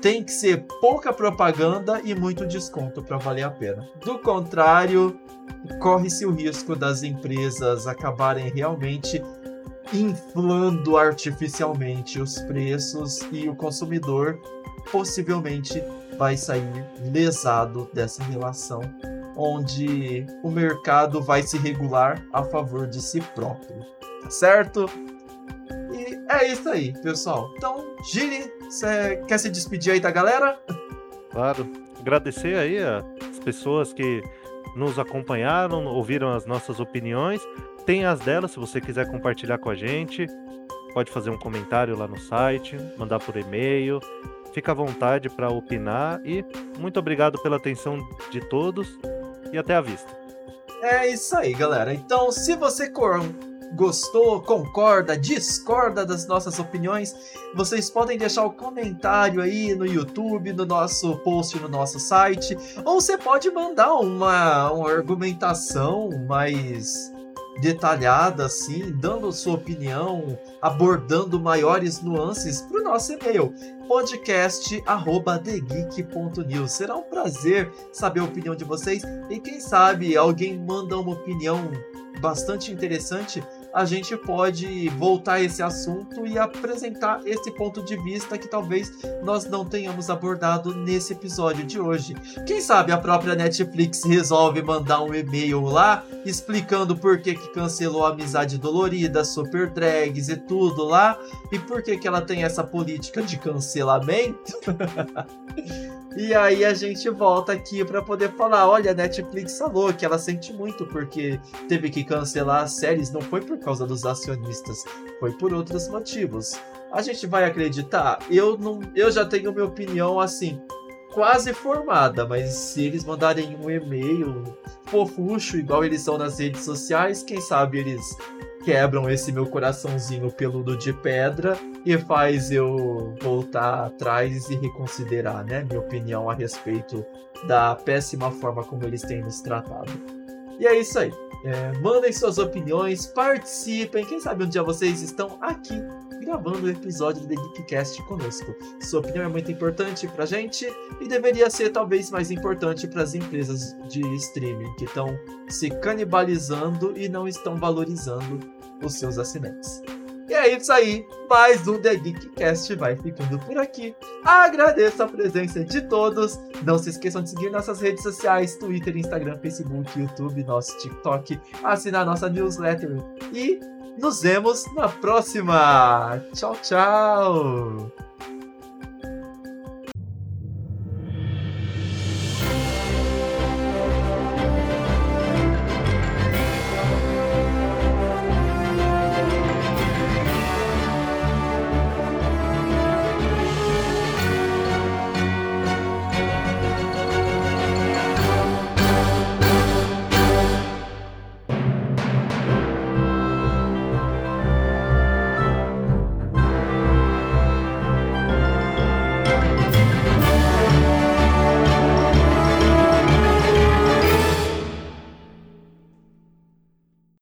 tem que ser pouca propaganda e muito desconto para valer a pena. Do contrário, corre-se o risco das empresas acabarem realmente inflando artificialmente os preços e o consumidor possivelmente vai sair lesado dessa relação, onde o mercado vai se regular a favor de si próprio. Tá certo? É isso aí, pessoal. Então, Gini, você quer se despedir aí da galera? Claro. Agradecer aí as pessoas que nos acompanharam, ouviram as nossas opiniões. Tem as delas, se você quiser compartilhar com a gente. Pode fazer um comentário lá no site, mandar por e-mail. Fica à vontade para opinar e muito obrigado pela atenção de todos e até a vista. É isso aí, galera. Então, se você gostou, concorda, discorda das nossas opiniões, vocês podem deixar o um comentário aí no YouTube, no nosso post no nosso site, ou você pode mandar uma, uma argumentação mais detalhada, assim, dando sua opinião, abordando maiores nuances para o nosso e-mail, podcast@thegeek.news. Será um prazer saber a opinião de vocês. E quem sabe alguém manda uma opinião bastante interessante a gente pode voltar a esse assunto e apresentar esse ponto de vista que talvez nós não tenhamos abordado nesse episódio de hoje. Quem sabe a própria Netflix resolve mandar um e-mail lá explicando por que, que cancelou a amizade dolorida, super drags e tudo lá, e por que, que ela tem essa política de cancelamento. *laughs* E aí a gente volta aqui para poder falar, olha, a Netflix falou que ela sente muito porque teve que cancelar as séries, não foi por causa dos acionistas, foi por outros motivos. A gente vai acreditar? Eu não, eu já tenho minha opinião assim, quase formada, mas se eles mandarem um e-mail fofucho igual eles são nas redes sociais, quem sabe eles quebram esse meu coraçãozinho peludo de pedra e faz eu voltar atrás e reconsiderar, né, minha opinião a respeito da péssima forma como eles têm nos tratado. E é isso aí. É, mandem suas opiniões, participem. Quem sabe um dia vocês estão aqui gravando o episódio do The Geekcast conosco. Sua opinião é muito importante pra gente e deveria ser talvez mais importante para as empresas de streaming que estão se canibalizando e não estão valorizando os seus assinantes. É isso aí, mais um The Geekcast vai ficando por aqui. Agradeço a presença de todos. Não se esqueçam de seguir nossas redes sociais: Twitter, Instagram, Facebook, YouTube, nosso TikTok, assinar nossa newsletter e nos vemos na próxima. Tchau, tchau.